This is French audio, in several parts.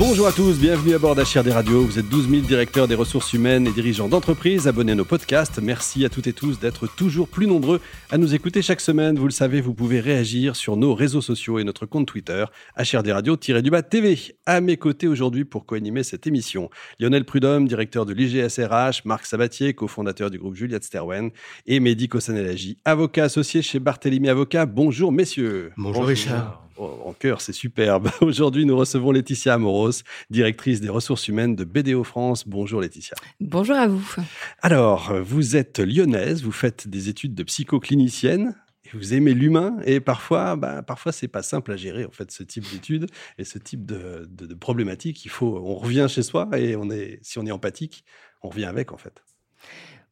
Bonjour à tous, bienvenue à bord d'HRD Radio. Vous êtes 12 000 directeurs des ressources humaines et dirigeants d'entreprises. Abonnez à nos podcasts. Merci à toutes et tous d'être toujours plus nombreux à nous écouter chaque semaine. Vous le savez, vous pouvez réagir sur nos réseaux sociaux et notre compte Twitter, HRD Radio-du-bas TV. À mes côtés aujourd'hui pour co-animer cette émission, Lionel Prudhomme, directeur de l'IGSRH, Marc Sabatier, cofondateur du groupe Juliette Sterwen et Mehdi Kossanelagi, avocat associé chez Barthélemy Avocat. Bonjour messieurs. Bonjour, Richard. En cœur, c'est superbe. Aujourd'hui, nous recevons Laetitia Amoros, directrice des ressources humaines de BDO France. Bonjour Laetitia. Bonjour à vous. Alors, vous êtes lyonnaise, vous faites des études de psychoclinicienne. Et vous aimez l'humain et parfois, bah, parfois c'est pas simple à gérer en fait ce type d'études et ce type de, de, problématiques. Il faut, on revient chez soi et on est, si on est empathique, on revient avec en fait.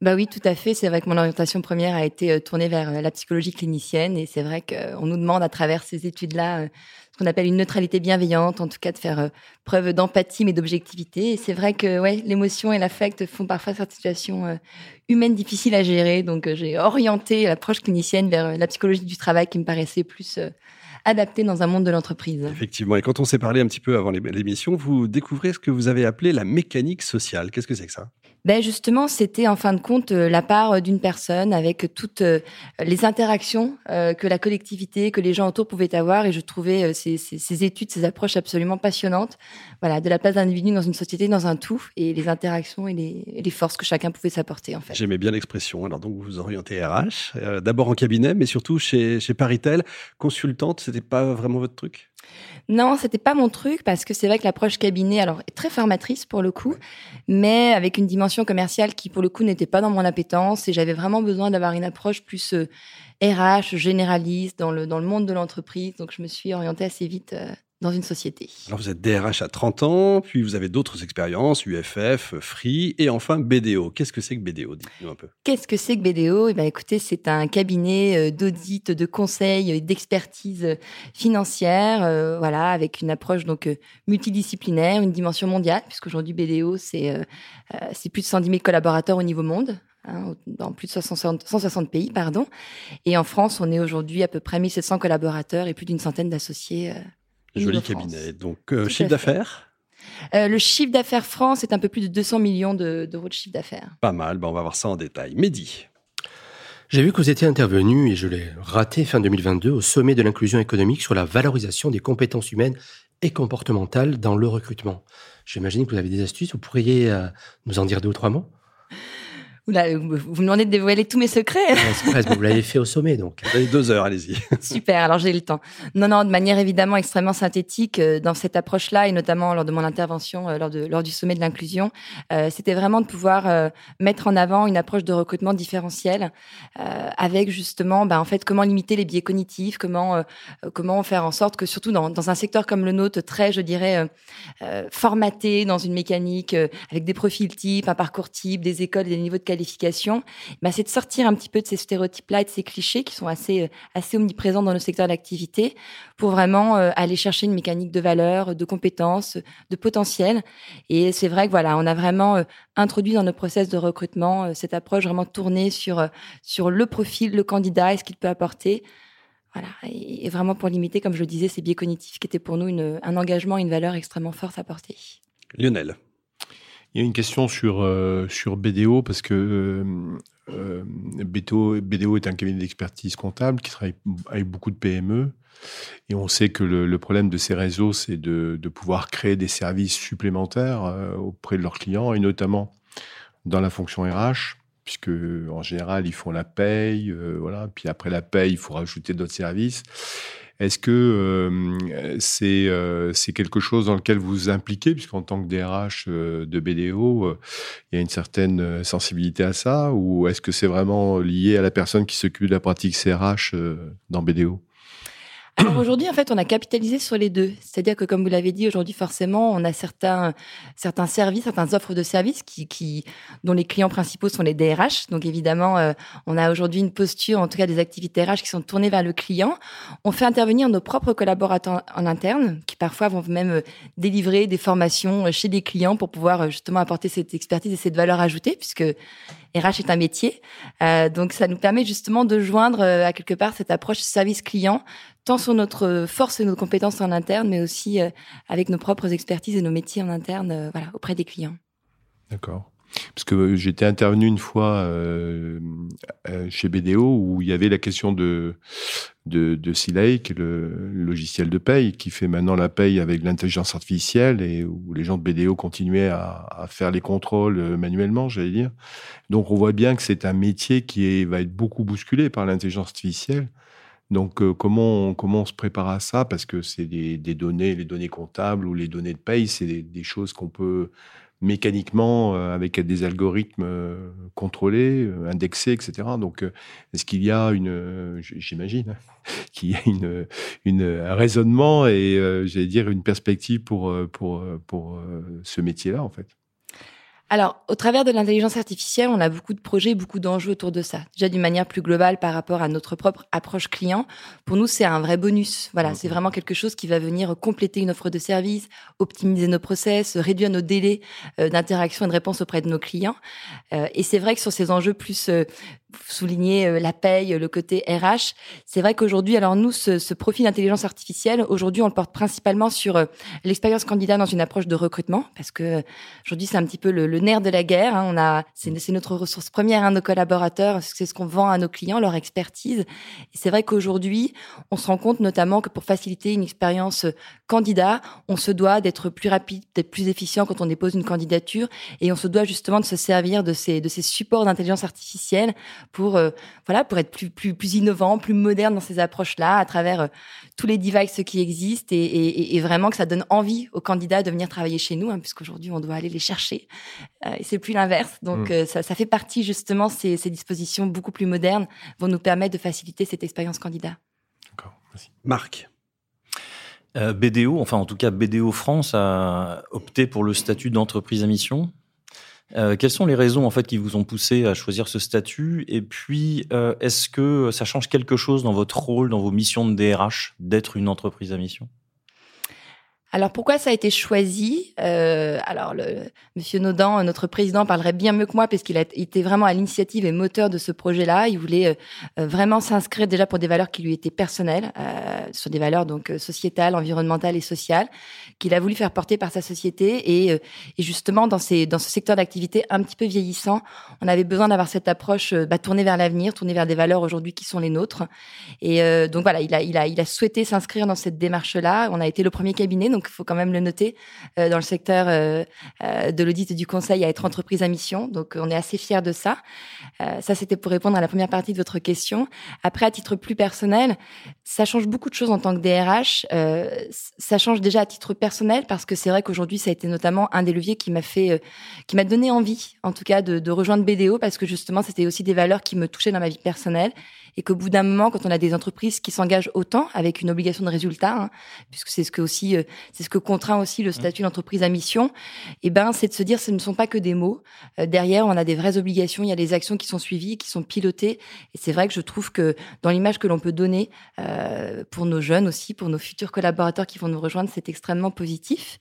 Bah oui, tout à fait. C'est vrai que mon orientation première a été euh, tournée vers euh, la psychologie clinicienne et c'est vrai qu'on nous demande à travers ces études-là euh, ce qu'on appelle une neutralité bienveillante, en tout cas de faire preuve d'empathie mais d'objectivité. Et c'est vrai que ouais, l'émotion et l'affect font parfois cette situation humaine difficile à gérer. Donc j'ai orienté l'approche clinicienne vers la psychologie du travail qui me paraissait plus adaptée dans un monde de l'entreprise. Effectivement. Et quand on s'est parlé un petit peu avant l'émission, vous découvrez ce que vous avez appelé la mécanique sociale. Qu'est-ce que c'est que ça? Ben justement, c'était en fin de compte euh, la part d'une personne avec toutes euh, les interactions euh, que la collectivité, que les gens autour pouvaient avoir. Et je trouvais ces, ces, études, ces approches absolument passionnantes. Voilà, de la place d'un individu dans une société, dans un tout, et les interactions et les, les forces que chacun pouvait s'apporter en fait. J'aimais bien l'expression. Alors donc vous vous orientez RH, d'abord en cabinet, mais surtout chez, chez Paritel, consultante. C'était pas vraiment votre truc? Non, c'était pas mon truc parce que c'est vrai que l'approche cabinet, alors, est très formatrice pour le coup, mais avec une dimension commerciale qui, pour le coup, n'était pas dans mon appétence et j'avais vraiment besoin d'avoir une approche plus RH, euh, généraliste dans le, dans le monde de l'entreprise. Donc, je me suis orientée assez vite euh, dans une société. Alors vous êtes DRH à 30 ans, puis vous avez d'autres expériences, UFF, Free, et enfin BDO. Qu'est-ce que c'est que BDO Dites-nous un peu. Qu'est-ce que c'est que BDO Eh bien, écoutez, c'est un cabinet euh, d'audit, de conseil, d'expertise financière, euh, voilà, avec une approche donc euh, multidisciplinaire, une dimension mondiale, puisqu'aujourd'hui BDO, c'est c'est plus de 110 000 collaborateurs au niveau monde. Hein, dans plus de 160, 160 pays, pardon. Et en France, on est aujourd'hui à peu près 1700 collaborateurs et plus d'une centaine d'associés Joli cabinet. Donc, euh, chiffre d'affaires euh, le chiffre d'affaires France est un peu plus de 200 millions d'euros de, chiffre d'affaires. Pas mal, ben on va voir ça en détail. Mehdi J'ai vu que vous étiez intervenu, et je l'ai raté fin 2022, au sommet de l'inclusion économique sur la valorisation des compétences humaines et comportementales dans le recrutement. J'imagine que vous avez des astuces, vous pourriez euh, nous en dire deux ou trois mots? Vous me demandez de dévoiler tous mes secrets. vous l'avez fait au sommet, donc. Vous avez deux heures, allez-y. Super, alors j'ai le temps. Non, non, de manière évidemment extrêmement synthétique, euh, dans cette approche-là, et notamment lors de mon intervention euh, lors, de, lors du sommet de l'inclusion, euh, c'était vraiment de pouvoir mettre en avant une approche de recrutement différentielle, avec justement, ben, en fait, comment limiter les biais cognitifs, comment, comment faire en sorte que, surtout dans, dans un secteur comme le nôtre, très, je dirais, formaté dans une mécanique, avec des profils types, un parcours type, des écoles, des niveaux de qualité, bah, c'est de sortir un petit peu de ces stéréotypes-là et de ces clichés qui sont assez, euh, assez omniprésents dans nos secteurs d'activité pour vraiment euh, aller chercher une mécanique de valeur, de compétences, de potentiel. Et c'est vrai que voilà, on a vraiment euh, introduit dans nos process de recrutement cette approche vraiment tournée sur, sur le profil, le candidat et ce qu'il peut apporter. Voilà, et vraiment pour limiter, comme je le disais, ces biais cognitifs qui étaient pour nous un engagement, une valeur extrêmement forte à porter. Lionel. Il y a une question sur, euh, sur BDO, parce que euh, euh BDO, est un cabinet d'expertise comptable qui travaille avec beaucoup de PME. Et on sait que le, problème de ces réseaux, c'est de, pouvoir créer des services supplémentaires auprès de leurs clients, et notamment dans la fonction RH, puisque en général, ils font la paye, voilà. Puis après la paye, il faut rajouter d'autres services. Est-ce que euh, c'est euh, c'est quelque chose dans lequel vous vous impliquez, puisqu'en tant que DRH euh, de BDO, il y a une certaine sensibilité à ça, ou est-ce que c'est vraiment lié à la personne qui s'occupe de la pratique CRH dans BDO Aujourd'hui, en fait, on a capitalisé sur les deux. C'est-à-dire que, comme vous l'avez dit, aujourd'hui, forcément, on a certains, certains services, certaines offres de services qui, qui, dont les clients principaux sont les DRH. Donc, évidemment, euh, on a aujourd'hui une posture, en tout cas des activités RH qui sont tournées vers le client. On fait intervenir nos propres collaborateurs en interne, qui parfois vont même euh, délivrer des formations euh, chez des clients pour pouvoir justement apporter cette expertise et cette valeur ajoutée, puisque RH est un métier. Euh, donc, ça nous permet justement de joindre à quelque part cette approche service client tant sur notre force et nos compétences en interne, mais aussi euh, avec nos propres expertises et nos métiers en interne euh, voilà, auprès des clients. D'accord. Parce que j'étais intervenu une fois euh, chez BDO où il y avait la question de, de, de le logiciel de paye, qui fait maintenant la paye avec l'intelligence artificielle et où les gens de BDO continuaient à, faire les contrôles manuellement, j'allais dire. Donc on voit bien que c'est un métier qui va être beaucoup bousculé par l'intelligence artificielle. Donc, euh, comment, on, comment on se prépare à ça? Parce que c'est des, données, les données comptables ou les données de paye, c'est des, choses qu'on peut mécaniquement, euh, avec des algorithmes euh, contrôlés, euh, indexés, etc. Donc, est-ce qu'il y a une, j'imagine, hein, qu'il y a une, une, un raisonnement et, j'allais dire, une perspective pour, pour, pour ce métier-là, en fait? Alors, au travers de l'intelligence artificielle, on a beaucoup de projets, beaucoup d'enjeux autour de ça. Déjà d'une manière plus globale par rapport à notre propre approche client. Pour nous, c'est un vrai bonus. Voilà, c'est vraiment quelque chose qui va venir compléter une offre de service, optimiser nos process, réduire nos délais euh, d'interaction et de réponse auprès de nos clients. Euh, et c'est vrai que sur ces enjeux plus euh, souligner euh, la paye, le côté RH. C'est vrai qu'aujourd'hui, alors nous, ce, ce profil d'intelligence artificielle, aujourd'hui, on le porte principalement sur euh, l'expérience candidat dans une approche de recrutement, parce que euh, aujourd'hui, c'est un petit peu le, le, nerf de la guerre. Hein. On a, c'est, notre ressource première, hein, nos collaborateurs, c'est ce qu'on vend à nos clients, leur expertise. C'est vrai qu'aujourd'hui, on se rend compte notamment que pour faciliter une expérience candidat, on se doit d'être plus rapide, d'être plus efficient quand on dépose une candidature, et on se doit justement de se servir de ces, de ces supports d'intelligence artificielle pour euh, voilà pour être plus plus plus innovant, plus moderne dans ces approches-là à travers euh, tous les devices qui existent et, et, et, vraiment que ça donne envie aux candidats de venir travailler chez nous, hein, puisqu'aujourd'hui on doit aller les chercher euh, et c'est plus l'inverse. Donc mmh. ça, ça fait partie justement ces, ces dispositions beaucoup plus modernes vont nous permettre de faciliter cette expérience candidat. D'accord, merci. Marc. Euh, BDO, enfin en tout cas BDO France a opté pour le statut d'entreprise à mission. Euh, quelles sont les raisons en fait qui vous ont poussé à choisir ce statut? Et puis, euh, est-ce que ça change quelque chose dans votre rôle, dans vos missions de DRH, d'être une entreprise à mission? Alors pourquoi ça a été choisi? Euh, Alors le Monsieur Naudan, notre président, parlerait bien mieux que moi parce qu'il a été vraiment à l'initiative et moteur de ce projet-là. Il voulait euh, vraiment s'inscrire déjà pour des valeurs qui lui étaient personnelles, euh, sur des valeurs donc euh, sociétales, environnementales et sociales, qu'il a voulu faire porter par sa société. Et, euh, et justement dans ces dans ce secteur d'activité un petit peu vieillissant, on avait besoin d'avoir cette approche bah, tournée vers l'avenir, tournée vers des valeurs aujourd'hui qui sont les nôtres. Et donc voilà, il a il a il a souhaité s'inscrire dans cette démarche-là. On a été le premier cabinet. Donc il faut quand même le noter, euh, dans le secteur euh, euh, de l'audit et du conseil à être entreprise à mission. Donc on est assez fiers de ça. ça, c'était pour répondre à la première partie de votre question. Après, à titre plus personnel, ça change beaucoup de choses en tant que DRH. ça change déjà à titre personnel parce que c'est vrai qu'aujourd'hui, ça a été notamment un des leviers qui m'a fait, qui m'a donné envie, en tout cas, de, rejoindre BDO parce que justement, c'était aussi des valeurs qui me touchaient dans ma vie personnelle et qu'au bout d'un moment, quand on a des entreprises qui s'engagent autant avec une obligation de résultat, hein, puisque c'est ce que aussi, c'est ce que contraint aussi le statut d'entreprise à mission, et eh ben c'est de se dire, ce ne sont pas que des mots. Euh, derrière, on a des vraies obligations, il y a des actions qui sont suivies, qui sont pilotées, et c'est vrai que je trouve que dans l'image que l'on peut donner euh, pour nos jeunes aussi, pour nos futurs collaborateurs qui vont nous rejoindre, c'est extrêmement positif.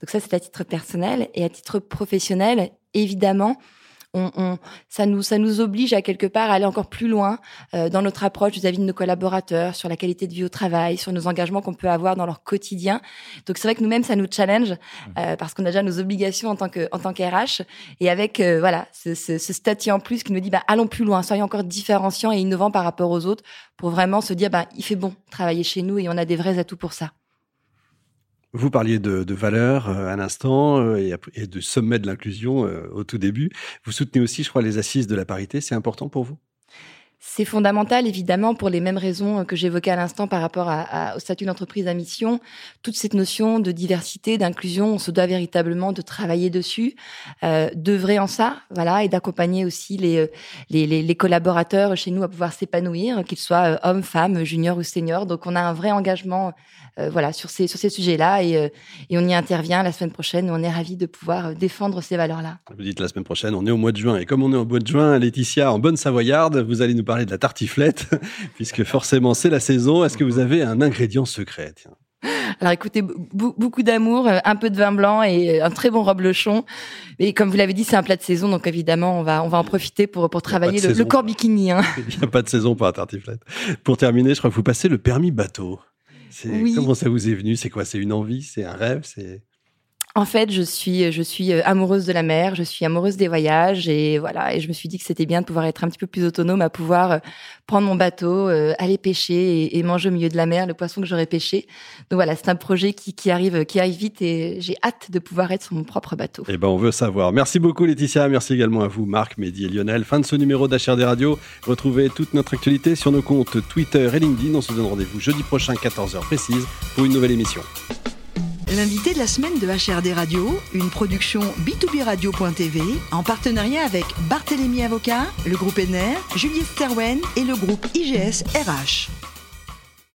Donc ça, c'est à titre personnel et à titre professionnel, évidemment on, ça nous ça nous oblige à quelque part à aller encore plus loin euh, dans notre approche vis-à-vis de nos collaborateurs, sur la qualité de vie au travail, sur nos engagements qu'on peut avoir dans leur quotidien. Donc c'est vrai que nous-mêmes ça nous challenge euh, parce qu'on a déjà nos obligations en tant que en tant qu'RH et avec euh, voilà ce, ce, ce, statut en plus qui nous dit bah allons plus loin, soyons encore différenciants et innovants par rapport aux autres pour vraiment se dire bah il fait bon travailler chez nous et on a des vrais atouts pour ça. Vous parliez de, de valeurs euh, à l'instant euh, et, de sommet de l'inclusion euh, au tout début. Vous soutenez aussi, je crois, les assises de la parité. C'est important pour vous? C'est fondamental, évidemment, pour les mêmes raisons que j'évoquais à l'instant par rapport au statut d'entreprise à mission. Toute cette notion de diversité, d'inclusion, on se doit véritablement de travailler dessus, euh, d'œuvrer en ça, voilà, et d'accompagner aussi les, les, collaborateurs chez nous à pouvoir s'épanouir, qu'ils soient euh, hommes, femmes, juniors ou seniors. Donc, on a un vrai engagement, euh, voilà, sur ces sur ces sujets-là, et, euh, et on y intervient la semaine prochaine. On est ravis de pouvoir défendre ces valeurs-là. Vous dites la semaine prochaine, on est au mois de juin, et comme on est au mois de juin, Laetitia, en bonne savoyarde, vous allez nous parler de la tartiflette, puisque forcément c'est la saison. Est-ce que vous avez un ingrédient secret Alors écoutez, beaucoup d'amour, euh, un peu de vin blanc et euh, un très bon reblochon. Et comme vous l'avez dit, c'est un plat de saison, donc évidemment, on va, on va en profiter pour, pour travailler le, corps bikini. Hein. Il n'y a pas de saison pour la tartiflette. Pour terminer, je crois que vous passez le permis bateau. Comment ça vous est venu? C'est quoi? C'est une envie? C'est un rêve? C'est en fait, je suis, euh, amoureuse de la mer, je suis amoureuse des voyages et voilà. Et je me suis dit que c'était bien de pouvoir être un petit peu plus autonome, à pouvoir euh, prendre mon bateau, euh, aller pêcher et, manger au milieu de la mer le poisson que j'aurais pêché. Donc voilà, c'est un projet qui, qui, arrive, qui arrive vite et j'ai hâte de pouvoir être sur mon propre bateau. Eh ben, on veut savoir. Merci beaucoup, Laetitia. Merci également à vous, Marc, Mehdi et Lionel. Fin de ce numéro d'HRD Radio. Retrouvez toute notre actualité sur nos comptes Twitter et LinkedIn. On se donne rendez-vous jeudi prochain, 14h précise, pour une nouvelle émission. L'invité de la semaine de HRD Radio, une production b2b radio.tv en partenariat avec Barthélémy Avocat, le groupe NR, Juliette Sterwen et le groupe IGS RH.